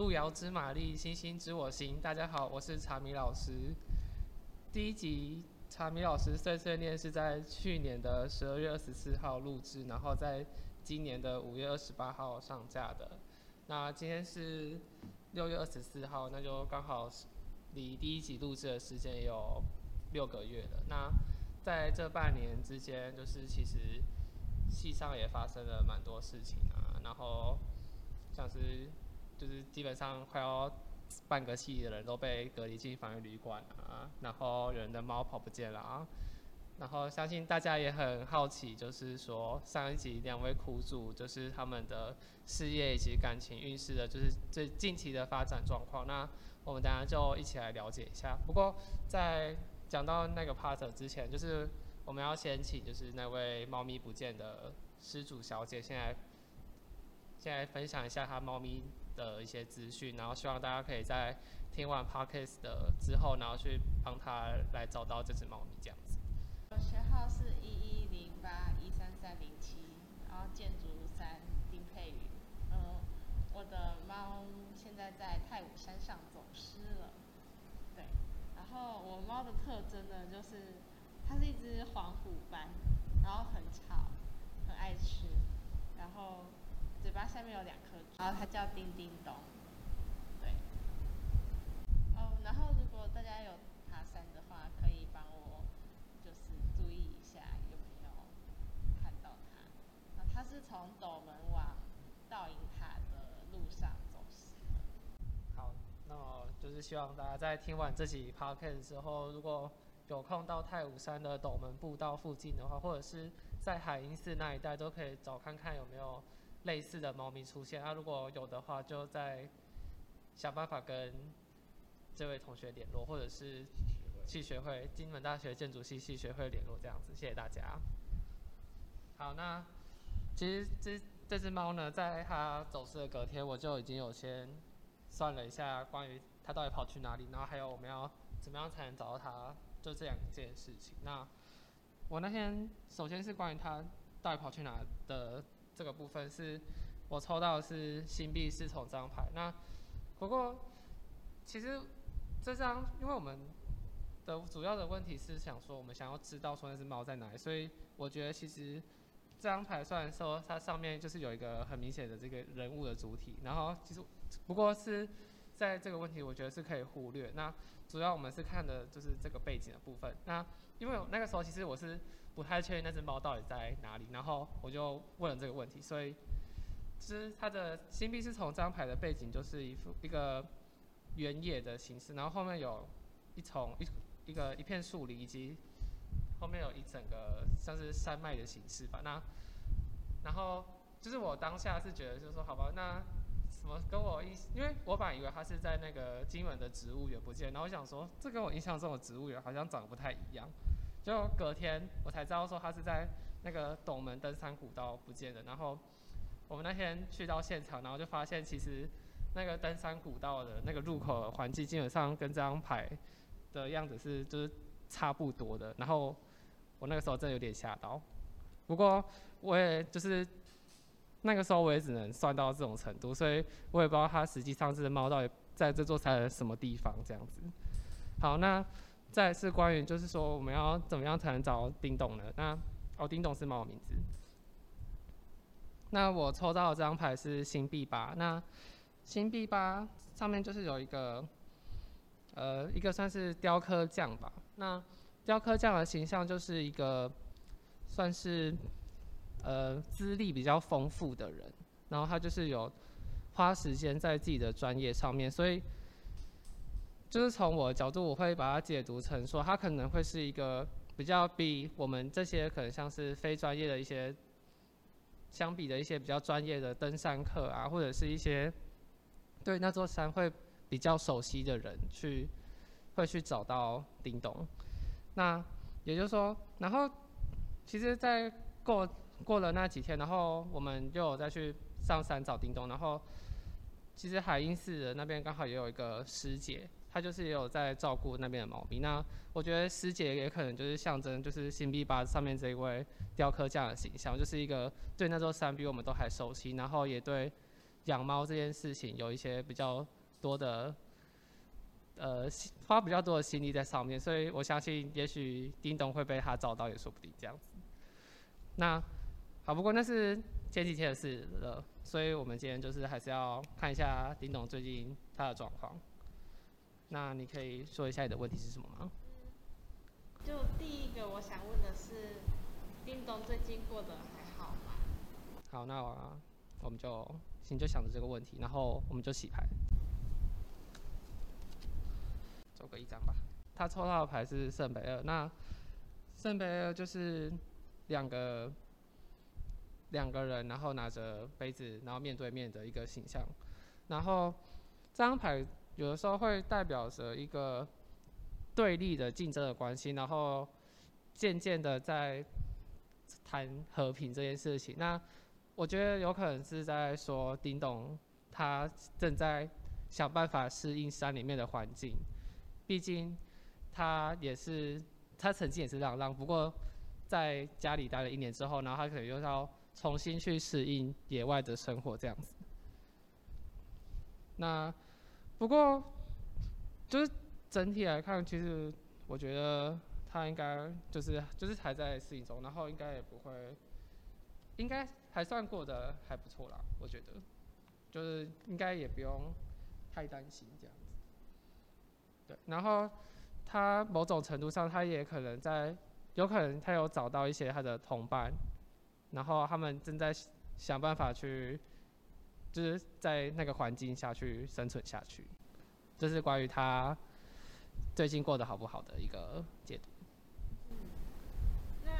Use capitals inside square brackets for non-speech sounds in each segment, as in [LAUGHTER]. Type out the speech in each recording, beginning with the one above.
路遥知马力，星星知我心。大家好，我是茶米老师。第一集茶米老师碎碎念是在去年的十二月二十四号录制，然后在今年的五月二十八号上架的。那今天是六月二十四号，那就刚好离第一集录制的时间有六个月了。那在这半年之间，就是其实戏上也发生了蛮多事情啊，然后像是。就是基本上快要半个系的人都被隔离进防疫旅馆啊，然后人的猫跑不见了啊，然后相信大家也很好奇，就是说上一集两位苦主就是他们的事业以及感情运势的，就是最近期的发展状况。那我们等下就一起来了解一下。不过在讲到那个 part 之前，就是我们要先请就是那位猫咪不见的失主小姐，现在现在分享一下她猫咪的一些资讯，然后希望大家可以在听完 podcast 的之后，然后去帮他来找到这只猫咪这样子。我学号是一一零八一三三零七，然后建筑三丁佩宇。嗯，我的猫现在在太武山上走失了。对，然后我猫的特征呢，就是它是一只黄虎斑，然后很吵，很爱吃，然后。嘴巴下面有两颗，然后它叫叮叮咚，对。哦，然后如果大家有爬山的话，可以帮我就是注意一下有没有看到它。啊它是从斗门往倒影塔的路上走失。好，那么就是希望大家在听完这集 podcast 之后，如果有空到太武山的斗门步道附近的话，或者是在海音寺那一带，都可以找看看有没有。类似的猫咪出现啊，如果有的话，就再想办法跟这位同学联络，或者是系学会金门大学建筑系系学会联络这样子。谢谢大家。好，那其实这这只猫呢，在它走失的隔天，我就已经有先算了一下关于它到底跑去哪里，然后还有我们要怎么样才能找到它，就这两件事情。那我那天首先是关于它到底跑去哪的。这个部分是我抽到的是新币侍从这张牌。那不过其实这张，因为我们的主要的问题是想说，我们想要知道说那只猫在哪里，所以我觉得其实这张牌虽然说它上面就是有一个很明显的这个人物的主体，然后其实不过是在这个问题，我觉得是可以忽略。那主要我们是看的就是这个背景的部分。那因为那个时候其实我是。不太确定那只猫到底在哪里，然后我就问了这个问题。所以，其实它的星币是从这张牌的背景就是一幅一个原野的形式，然后后面有一丛一一个一片树林，以及后面有一整个像是山脉的形式吧。那然后就是我当下是觉得就是说，好吧，那什么跟我一，因为我本来以为他是在那个金门的植物园不见，然后我想说，这跟我印象中的植物园好像长得不太一样。就隔天我才知道说他是在那个斗门登山古道不见的，然后我们那天去到现场，然后就发现其实那个登山古道的那个入口环境基本上跟这张牌的样子是就是差不多的，然后我那个时候真的有点吓到，不过我也就是那个时候我也只能算到这种程度，所以我也不知道它实际上这只猫到底在这座山的什么地方这样子。好，那。再是关于，就是说我们要怎么样才能找丁董呢？那哦，丁董是猫的名字。那我抽到的这张牌是星币八。那星币八上面就是有一个，呃，一个算是雕刻匠吧。那雕刻匠的形象就是一个算是呃资历比较丰富的人，然后他就是有花时间在自己的专业上面，所以。就是从我的角度，我会把它解读成说，他可能会是一个比较比我们这些可能像是非专业的一些相比的一些比较专业的登山客啊，或者是一些对那座山会比较熟悉的人去会去找到叮咚。那也就是说，然后其实，在过过了那几天，然后我们就再去上山找叮咚，然后其实海音寺的那边刚好也有一个师姐。她就是也有在照顾那边的猫咪。那我觉得师姐也可能就是象征，就是星币八上面这一位雕刻匠的形象，就是一个对那座山比我们都还熟悉，然后也对养猫这件事情有一些比较多的，呃，花比较多的心力在上面，所以我相信，也许叮咚会被他找到也说不定这样子。那好，不过那是前几天的事了，所以我们今天就是还是要看一下丁董最近他的状况。那你可以说一下你的问题是什么吗？就第一个我想问的是，叮咚最近过得还好吗？好，那我，我们就心就想着这个问题，然后我们就洗牌，抽个一张吧。他抽到的牌是圣杯二，那圣杯二就是两个两个人，然后拿着杯子，然后面对面的一个形象，然后这张牌。有的时候会代表着一个对立的竞争的关系，然后渐渐的在谈和平这件事情。那我觉得有可能是在说丁董，他正在想办法适应山里面的环境。毕竟他也是，他曾经也是浪浪，不过在家里待了一年之后，然后他可能又要重新去适应野外的生活这样子。那。不过，就是整体来看，其实我觉得他应该就是就是还在适应中，然后应该也不会，应该还算过得还不错啦。我觉得，就是应该也不用太担心这样子。对，然后他某种程度上，他也可能在，有可能他有找到一些他的同伴，然后他们正在想办法去。就是在那个环境下去生存下去，这是关于他最近过得好不好的一个解读。嗯，那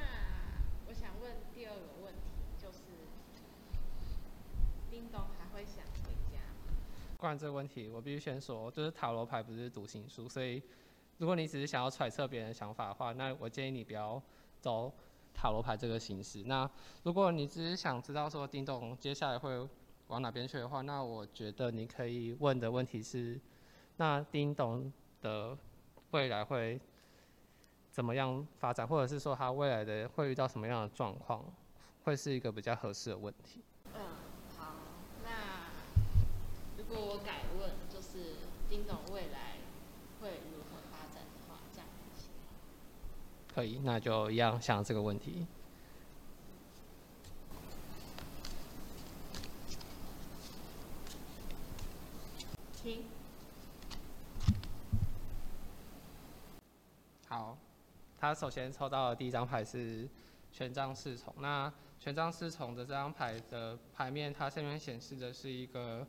我想问第二个问题，就是叮咚还会想回家吗？关于这个问题，我必须先说，就是塔罗牌不是读心术，所以如果你只是想要揣测别人的想法的话，那我建议你不要走塔罗牌这个形式。那如果你只是想知道说丁董接下来会往哪边去的话，那我觉得你可以问的问题是：那丁董的未来会怎么样发展，或者是说他未来的会遇到什么样的状况，会是一个比较合适的问题。嗯，好，那如果我改问，就是叮咚未来会如何发展的话，这样行吗？可以，那就一样想这个问题。好，他首先抽到的第一张牌是权杖侍从。那权杖侍从的这张牌的牌面，它下面显示的是一个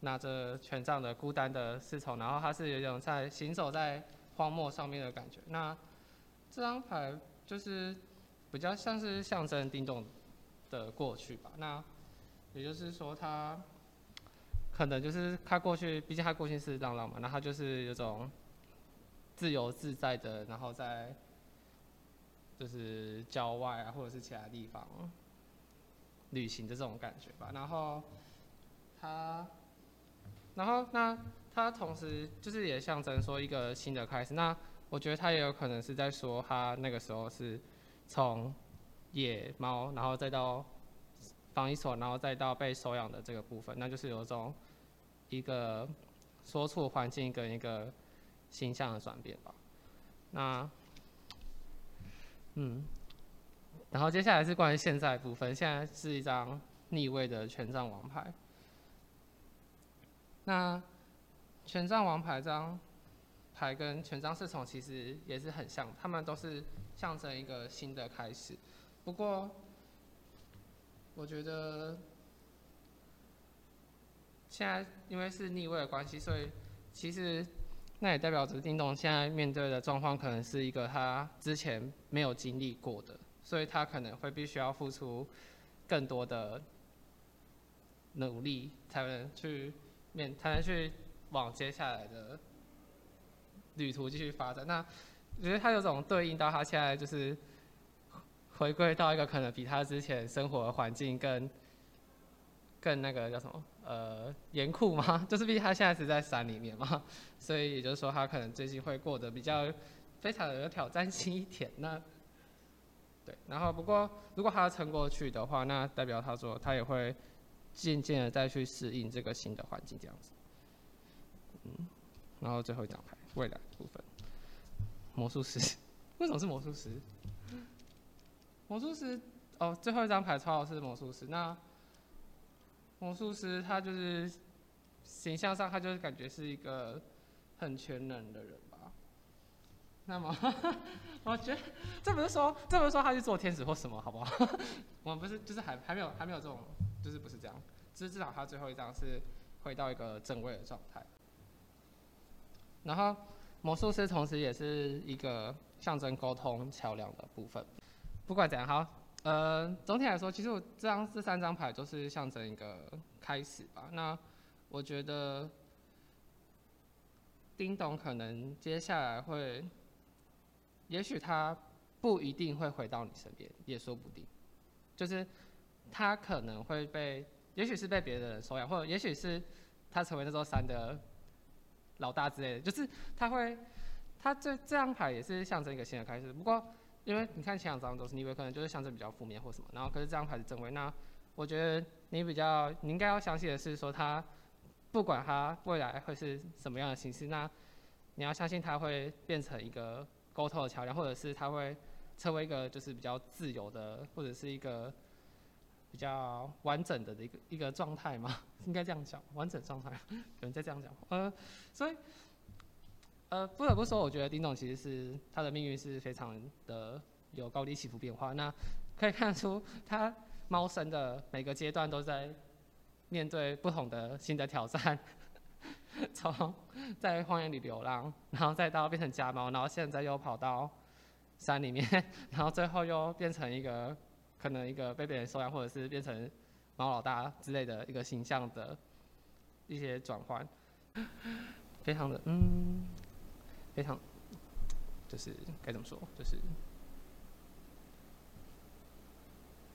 拿着权杖的孤单的侍从，然后他是有一种在行走在荒漠上面的感觉。那这张牌就是比较像是象征叮咚的过去吧。那也就是说他。可能就是他过去，毕竟他过去是浪浪嘛，那他就是有种自由自在的，然后在就是郊外啊，或者是其他地方旅行的这种感觉吧。然后他，然后那他同时就是也象征说一个新的开始。那我觉得他也有可能是在说他那个时候是从野猫，然后再到。防疫所，然后再到被收养的这个部分，那就是有种一个所处环境跟一个形象的转变吧。那，嗯，然后接下来是关于现在的部分，现在是一张逆位的权杖王牌。那权杖王牌这张牌跟权杖侍从其实也是很像，他们都是象征一个新的开始，不过。我觉得现在因为是逆位的关系，所以其实那也代表着叮咚现在面对的状况可能是一个他之前没有经历过的，所以他可能会必须要付出更多的努力，才能去面，才能去往接下来的旅途继续发展。那我觉得他有种对应到他现在就是。回归到一个可能比他之前生活环境更更那个叫什么呃严酷吗？[LAUGHS] 就是毕竟他现在是在山里面嘛，所以也就是说他可能最近会过得比较非常有挑战性一点。那对，然后不过如果他撑过去的话，那代表他说他也会渐渐的再去适应这个新的环境这样子。嗯，然后最后一张牌，未来部分，魔术师，[LAUGHS] 为什么是魔术师？魔术师，哦，最后一张牌抽的是魔术师。那魔术师他就是形象上，他就是感觉是一个很全能的人吧。那么，[LAUGHS] 我觉得这不是说，这不是说他去做天使或什么，好不好？[LAUGHS] 我们不是，就是还还没有还没有这种，就是不是这样。就是至少他最后一张是回到一个正位的状态。然后魔术师同时也是一个象征沟通桥梁的部分。不管怎样，好，呃，总体来说，其实我这张这三张牌都是象征一个开始吧。那我觉得丁董可能接下来会，也许他不一定会回到你身边，也说不定。就是他可能会被，也许是被别的人收养，或者也许是他成为那座山的。老大之类的，就是他会，他这这张牌也是象征一个新的开始。不过，因为你看前两张都是逆位，可能就是象征比较负面或什么。然后，可是这张牌是正位，那我觉得你比较，你应该要相信的是说，他不管他未来会是什么样的形式，那你要相信他会变成一个沟通的桥梁，或者是他会成为一个就是比较自由的，或者是一个比较完整的的一个一个状态嘛。[LAUGHS] 应该这样讲，完整状态，[LAUGHS] 有人在这样讲。呃，所以，呃，不得不说，我觉得丁总其实是他的命运是非常的有高低起伏变化。那可以看出，他猫生的每个阶段都在面对不同的新的挑战，[LAUGHS] 从在荒野里流浪，然后再到变成家猫，然后现在又跑到山里面，然后最后又变成一个可能一个被别人收养，或者是变成。猫老大之类的一个形象的一些转换，[LAUGHS] 非常的嗯，非常就是该怎么说，就是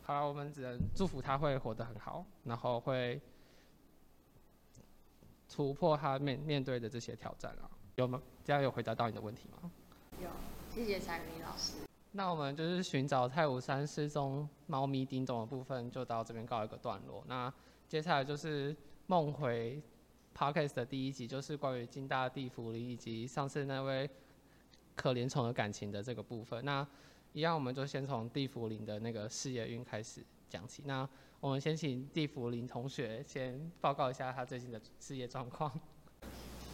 好了，我们只能祝福他会活得很好，然后会突破他面面对的这些挑战啊。有吗？这样有回答到你的问题吗？有，谢谢彩明老师。那我们就是寻找太武山失踪猫咪丁董的部分，就到这边告一个段落。那接下来就是梦回 Podcast 的第一集，就是关于金大地缚灵以及上次那位可怜虫的感情的这个部分。那一样，我们就先从地缚灵的那个事业运开始讲起。那我们先请地缚灵同学先报告一下他最近的事业状况。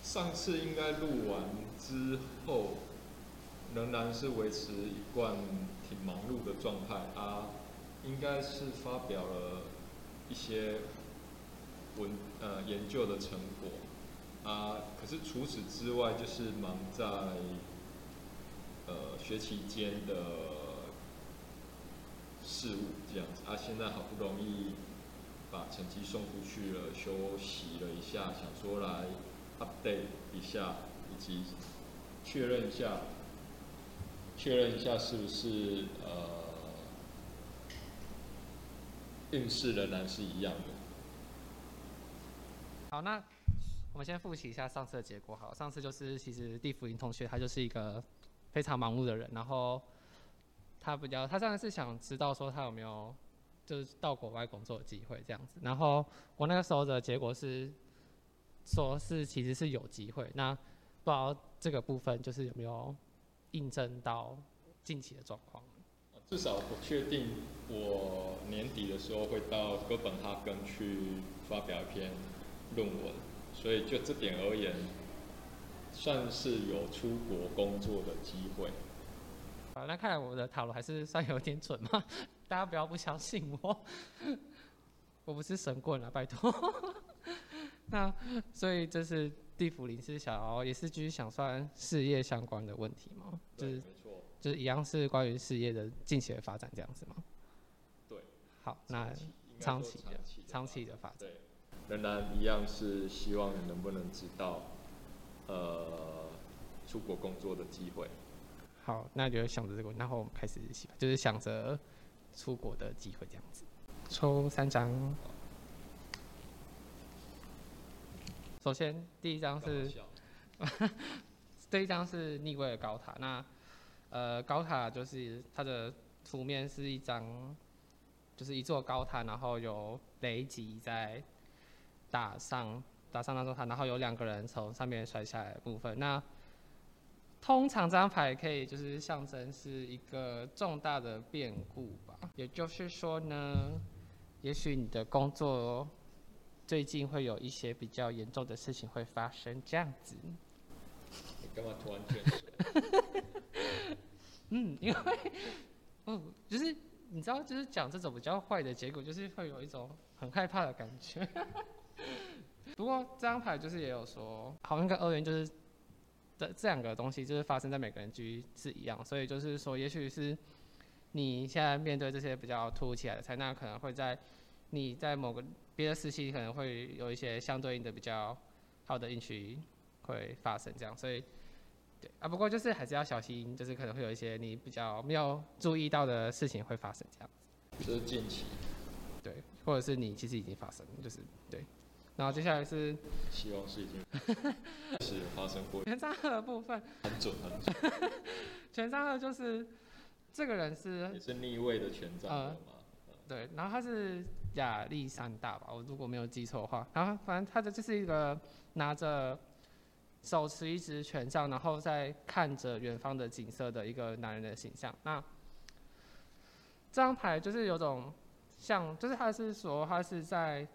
上次应该录完之后。仍然是维持一贯挺忙碌的状态啊，应该是发表了一些文呃研究的成果啊，可是除此之外就是忙在呃学期间的事务这样子啊，现在好不容易把成绩送出去了，休息了一下，想说来 update 一下以及确认一下。确认一下是不是呃运势仍然是一样的。好，那我们先复习一下上次的结果。好，上次就是其实地缚灵同学他就是一个非常忙碌的人，然后他比较他上次是想知道说他有没有就是到国外工作的机会这样子。然后我那个时候的结果是说是其实是有机会，那不知道这个部分就是有没有。印证到近期的状况。至少我确定，我年底的时候会到哥本哈根去发表一篇论文，所以就这点而言，算是有出国工作的机会。啊，那看来我的塔罗还是算有点准嘛，[LAUGHS] 大家不要不相信我，[LAUGHS] 我不是神棍啊，拜托。[LAUGHS] 那所以这是。地缚灵是想要，也是继续想算事业相关的问题吗？就是，就是一样是关于事业的近期的发展这样子吗？对。好，那长期的长期的发展。对，仍然一样是希望你能不能知道，呃，出国工作的机会。好，那就想着这个，然后我们开始洗，就是想着出国的机会这样子。抽三张。首先，第一张是，[LAUGHS] 这一张是逆位的高塔。那，呃，高塔就是它的图面是一张就是一座高塔，然后有雷击在打上打上那座塔，然后有两个人从上面摔下来的部分。那通常这张牌可以就是象征是一个重大的变故吧，也就是说呢，也许你的工作最近会有一些比较严重的事情会发生，这样子。你干嘛突然这样？嗯，因为，嗯，就是你知道，就是讲这种比较坏的结果，就是会有一种很害怕的感觉。[LAUGHS] 不过这张牌就是也有说，好像跟二元就是。这这两个东西就是发生在每个人居是一样，所以就是说，也许是你现在面对这些比较突如其来的灾难，可能会在你在某个别的时期可能会有一些相对应的比较好的运气会发生这样，所以对啊，不过就是还是要小心，就是可能会有一些你比较没有注意到的事情会发生这样子。这是近期。对，或者是你其实已经发生，就是对。然后接下来是，[LAUGHS] 希望是已经是发生过。权杖二的部分很准很准。权杖二就是这个人是也是逆位的权杖二嘛、呃？对，然后他是亚历山大吧？我如果没有记错的话。然后反正他的就是一个拿着手持一支权杖，然后在看着远方的景色的一个男人的形象。那这张牌就是有种像，就是他是说他是在。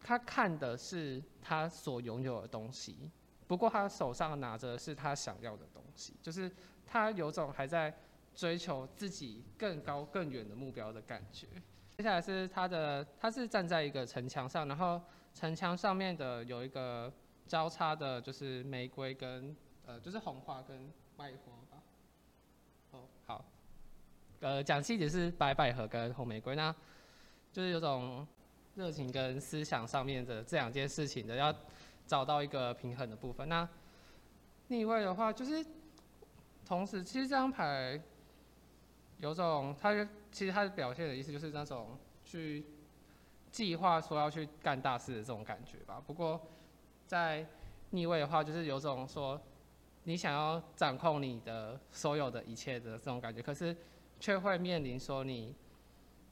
他看的是他所拥有的东西，不过他手上拿着是他想要的东西，就是他有种还在追求自己更高更远的目标的感觉。接下来是他的，他是站在一个城墙上，然后城墙上面的有一个交叉的，就是玫瑰跟呃，就是红花跟白花吧。哦，好，呃，讲细节是白百合跟红玫瑰，那就是有种。热情跟思想上面的这两件事情的，要找到一个平衡的部分。那逆位的话，就是同时，其实这张牌有种，它其实它的表现的意思就是那种去计划说要去干大事的这种感觉吧。不过在逆位的话，就是有种说你想要掌控你的所有的一切的这种感觉，可是却会面临说你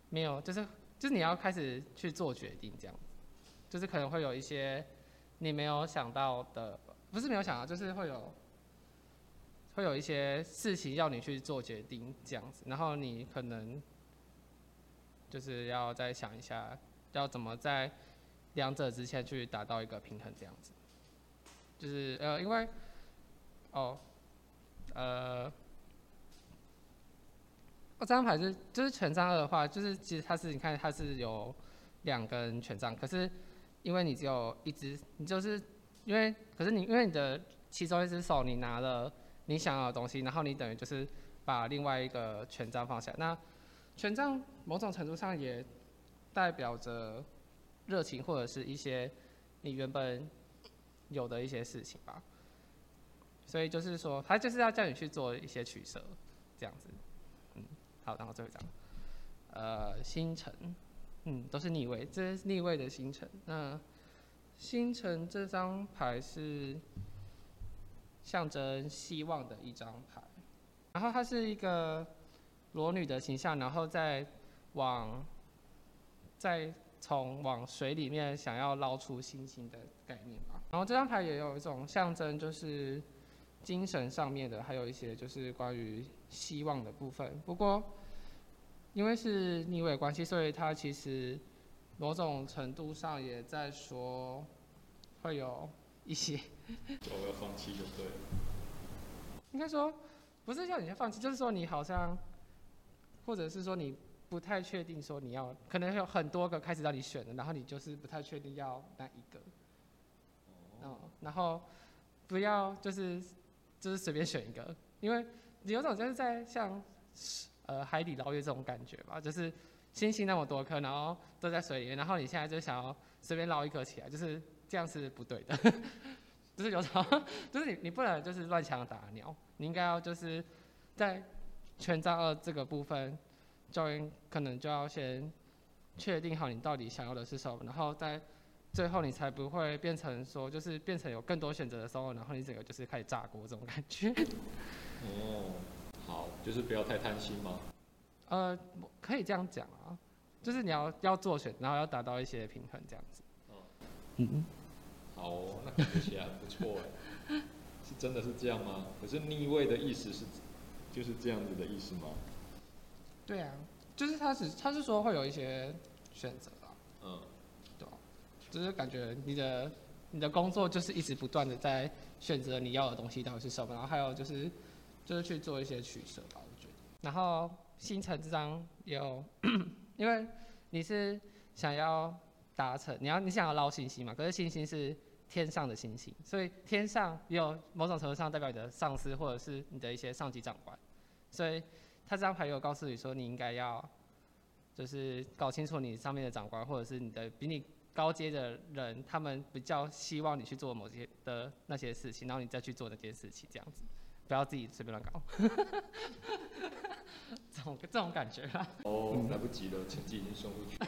没有，就是。就是你要开始去做决定，这样，就是可能会有一些你没有想到的，不是没有想到，就是会有会有一些事情要你去做决定，这样子，然后你可能就是要再想一下，要怎么在两者之间去达到一个平衡，这样子，就是呃，因为哦，呃。哦，这张牌是就是权杖二的话，就是其实它是你看它是有两根权杖，可是因为你只有一只，你就是因为可是你因为你的其中一只手你拿了你想要的东西，然后你等于就是把另外一个权杖放下。那权杖某种程度上也代表着热情或者是一些你原本有的一些事情吧。所以就是说，他就是要叫你去做一些取舍，这样子。嗯好，然后最后一张，呃，星辰，嗯，都是逆位，这是逆位的星辰。那星辰这张牌是象征希望的一张牌，然后它是一个裸女的形象，然后再往再从往水里面想要捞出星星的概念吧。然后这张牌也有一种象征，就是精神上面的，还有一些就是关于。希望的部分，不过因为是逆位关系，所以它其实某种程度上也在说会有一些。我要放弃就对了。应该说不是叫你放弃，就是说你好像，或者是说你不太确定说你要，可能有很多个开始让你选的，然后你就是不太确定要哪一个。哦。然后不要就是就是随便选一个，因为。有种就是在像，呃，海底捞月这种感觉吧，就是星星那么多颗，然后都在水里面，然后你现在就想要随便捞一颗起来，就是这样是不对的，[LAUGHS] 就是有种，就是你你不能就是乱枪打鸟，你应该要就是在权杖二这个部分，教练可能就要先确定好你到底想要的是什么，然后在最后你才不会变成说就是变成有更多选择的时候，然后你整个就是开始炸锅这种感觉。哦，好，就是不要太贪心吗？呃，可以这样讲啊，就是你要要做选，然后要达到一些平衡这样子。嗯，嗯，好哦，那感觉起来很不错哎，是真的是这样吗？可是逆位的意思是就是这样子的意思吗？对啊，就是他是他是说会有一些选择啊，嗯，对吧？就是感觉你的你的工作就是一直不断的在选择你要的东西到底是什么，然后还有就是就是去做一些取舍吧，我觉得。然后星辰这张有，因为你是想要达成，你要你想要捞星星嘛，可是星星是天上的星星，所以天上也有某种程度上代表你的上司或者是你的一些上级长官，所以他这张牌有告诉你说，你应该要就是搞清楚你上面的长官或者是你的比你高阶的人，他们比较希望你去做某些的那些事情，然后你再去做那件事情，这样子，不要自己随便乱搞。[LAUGHS] 这种这种感觉啦。哦，来不及了，成绩已经送出去。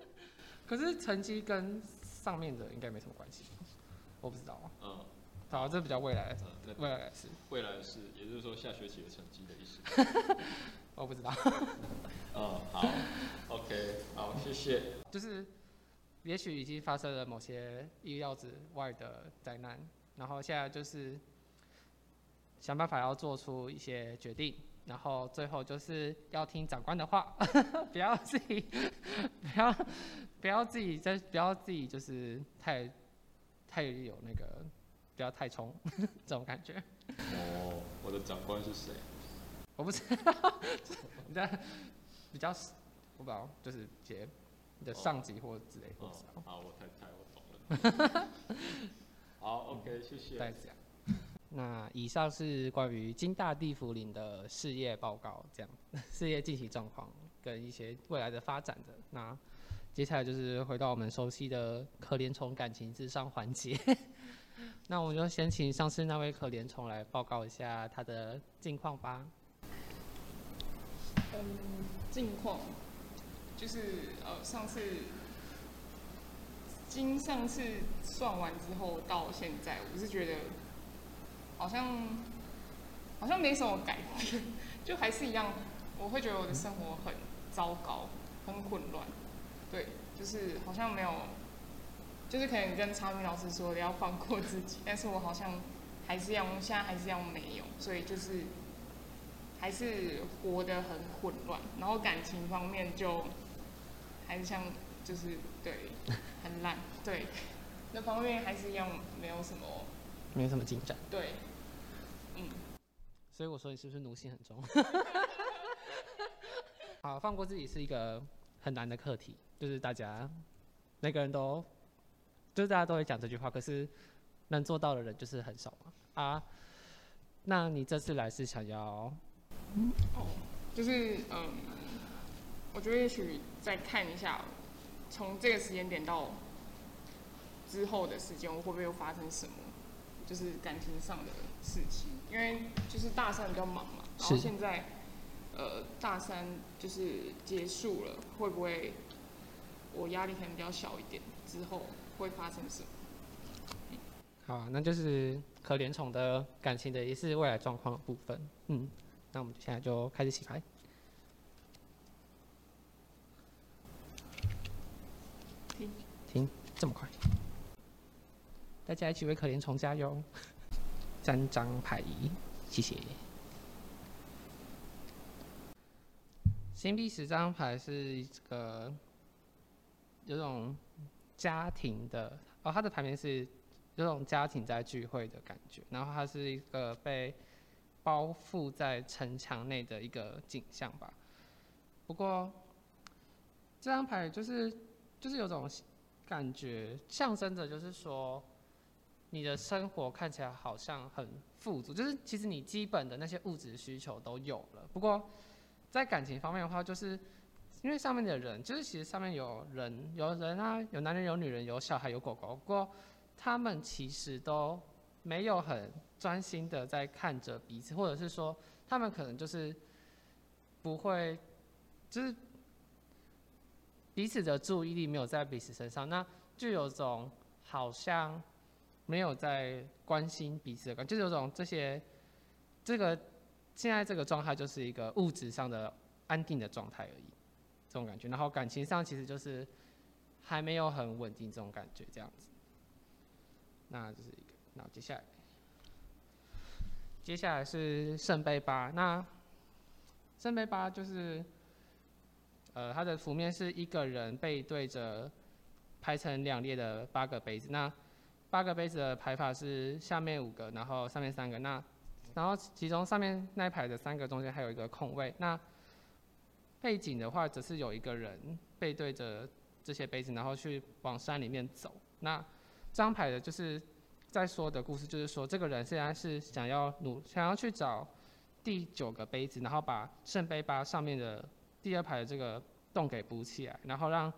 [LAUGHS] 可是成绩跟上面的应该没什么关系，我不知道啊。嗯。好，这比较未来未来的事。未来的事，也就是说下学期的成绩的意思。[LAUGHS] 我不知道。嗯，好，OK，好，谢谢。就是。也许已经发生了某些意料之外的灾难，然后现在就是想办法要做出一些决定，然后最后就是要听长官的话，[LAUGHS] 不要自己，[LAUGHS] 不要不要自己在，不要自己就是太太有那个，不要太冲 [LAUGHS] 这种感觉。哦，我的长官是谁？我不知道，你的比较，我不知道，就是你。的上级或之类的。哦，好，我太太，我懂了。好，OK，谢谢。那以上是关于金大地茯苓的事业报告，这样事业进行状况跟一些未来的发展的。那接下来就是回到我们熟悉的可怜虫感情智商环节。[LAUGHS] 那我们就先请上次那位可怜虫来报告一下他的近况吧。嗯，近况。就是呃，上次经上次算完之后到现在，我是觉得好像好像没什么改变，[LAUGHS] 就还是一样。我会觉得我的生活很糟糕，很混乱。对，就是好像没有，就是可能跟查明老师说的要放过自己，但是我好像还是要，现在还是要没有，所以就是还是活得很混乱。然后感情方面就。还是像，就是对，很烂，对，[LAUGHS] 那方面还是一样，没有什么，没有什么进展。对，嗯。所以我说你是不是奴性很重？[LAUGHS] 好，放过自己是一个很难的课题，就是大家每个人都，就是大家都会讲这句话，可是能做到的人就是很少嘛。啊，那你这次来是想要？嗯，哦，就是嗯。我觉得也许再看一下，从这个时间点到之后的时间，我会不会又发生什么，就是感情上的事情？因为就是大三比较忙嘛，然后现在呃大三就是结束了，会不会我压力可能比较小一点？之后会发生什么？好啊，那就是可怜虫的感情的也是未来状况的部分。嗯，那我们现在就开始洗牌。停停，这么快！大家一起为可怜虫加油！三张牌，谢谢。星币十张牌是一个有种家庭的哦，它的牌面是有种家庭在聚会的感觉，然后它是一个被包覆在城墙内的一个景象吧。不过这张牌就是就是有种。感觉象征着就是说，你的生活看起来好像很富足，就是其实你基本的那些物质需求都有了。不过，在感情方面的话，就是因为上面的人，就是其实上面有人，有人啊，有男人，有女人，有小孩，有狗狗。不过，他们其实都没有很专心的在看着彼此，或者是说，他们可能就是不会，就是。彼此的注意力没有在彼此身上，那就有种好像没有在关心彼此的感觉，就有种这些这个现在这个状态就是一个物质上的安定的状态而已，这种感觉。然后感情上其实就是还没有很稳定这种感觉这样子。那这是一个，那接下来，接下来是圣杯八。那圣杯八就是，呃，它的图面是一个人背对着排成两列的八个杯子。那八个杯子的排法是下面五个，然后上面三个。那然后其中上面那一排的三个中间还有一个空位。那背景的话，则是有一个人背对着这些杯子，然后去往山里面走。那这张牌的就是在说的故事，就是说这个人现在是想要努想要去找第九个杯子，然后把圣杯八上面的第二排的这个洞给补起来，然后让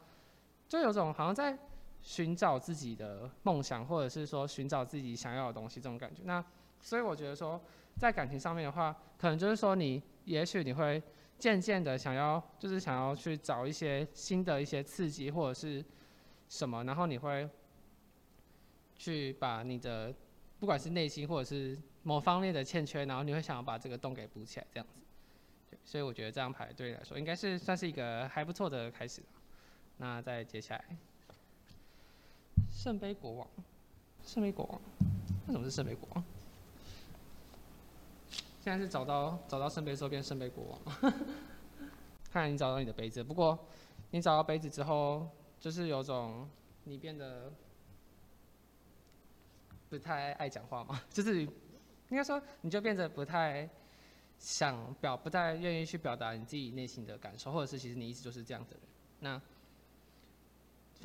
就有种好像在寻找自己的梦想，或者是说寻找自己想要的东西这种感觉。那所以我觉得说。在感情上面的话，可能就是说你，也许你会渐渐的想要，就是想要去找一些新的一些刺激或者是什么，然后你会去把你的不管是内心或者是某方面的欠缺，然后你会想要把这个洞给补起来，这样子。所以我觉得这张牌对你来说应该是算是一个还不错的开始。那再接下来，圣杯国王，圣杯国王，为什么是圣杯国王？现在是找到找到圣杯之后变圣杯国王，[LAUGHS] 看来你找到你的杯子。不过你找到杯子之后，就是有种你变得不太爱讲话嘛，[LAUGHS] 就是应该说你就变得不太想表，不太愿意去表达你自己内心的感受，或者是其实你一直就是这样的人。那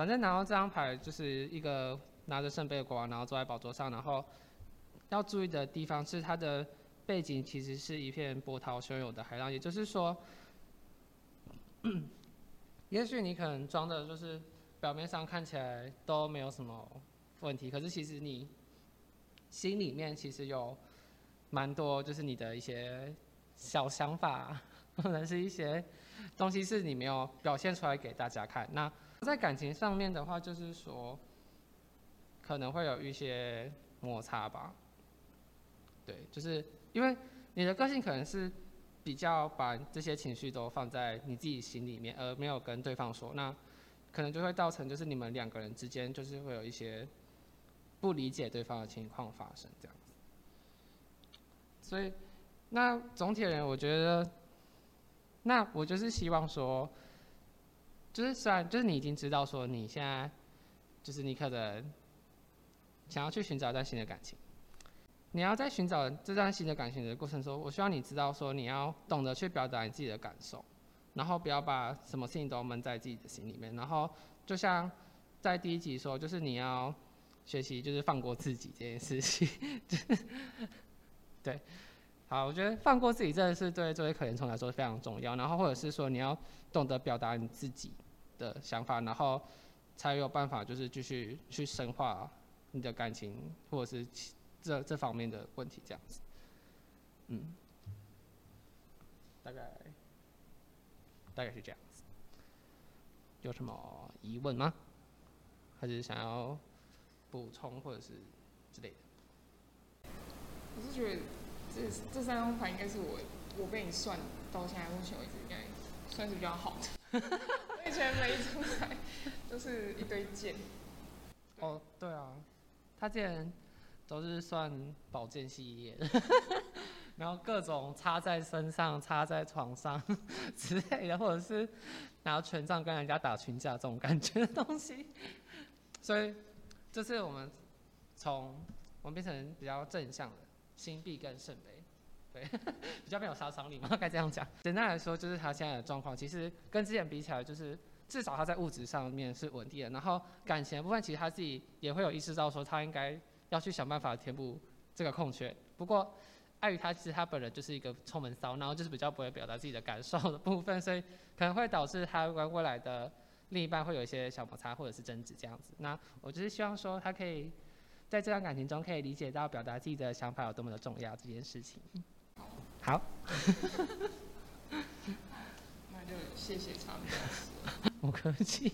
反正拿到这张牌就是一个拿着圣杯的国王，然后坐在宝座上，然后要注意的地方是它的。背景其实是一片波涛汹涌的海浪，也就是说，也许你可能装的就是表面上看起来都没有什么问题，可是其实你心里面其实有蛮多，就是你的一些小想法，[LAUGHS] 或者是一些东西是你没有表现出来给大家看。那在感情上面的话，就是说可能会有一些摩擦吧，对，就是。因为你的个性可能是比较把这些情绪都放在你自己心里面，而没有跟对方说，那可能就会造成就是你们两个人之间就是会有一些不理解对方的情况发生这样子。所以，那总体而言，我觉得，那我就是希望说，就是虽然就是你已经知道说你现在就是你可能想要去寻找一段新的感情。你要在寻找这段新的感情的过程中，我希望你知道说，你要懂得去表达你自己的感受，然后不要把什么事情都闷在自己的心里面。然后就像在第一集说，就是你要学习，就是放过自己这件事情。[LAUGHS] 对，好，我觉得放过自己真的是对这位可怜虫来说非常重要。然后或者是说，你要懂得表达你自己的想法，然后才有办法就是继续去深化你的感情，或者是。这这方面的问题，这样子，嗯，大概大概是这样子，有什么疑问吗？还是想要补充或者是之类的？我是觉得这这三张牌应该是我我被你算到现在目前为止应该算是比较好的。我以前每一张牌都是一堆剑。哦，对啊，他之前。都是算宝剑系列的，[LAUGHS] 然后各种插在身上、插在床上 [LAUGHS] 之类的，或者是拿权杖跟人家打群架这种感觉的东西。所以这次我们从我们变成比较正向的心币跟圣杯，对，[LAUGHS] 比较没有杀伤力嘛，[LAUGHS] 该这样讲。简单来说，就是他现在的状况，其实跟之前比起来，就是至少他在物质上面是稳定的，然后感情的部分，其实他自己也会有意识到说，他应该。要去想办法填补这个空缺。不过，碍于他其实他本人就是一个臭闷骚，然后就是比较不会表达自己的感受的部分，所以可能会导致他跟未来的另一半会有一些小摩擦或者是争执这样子。那我就是希望说，他可以在这段感情中可以理解到表达自己的想法有多么的重要这件事情。好。[LAUGHS] 那就谢谢常老师。[LAUGHS] 不客气。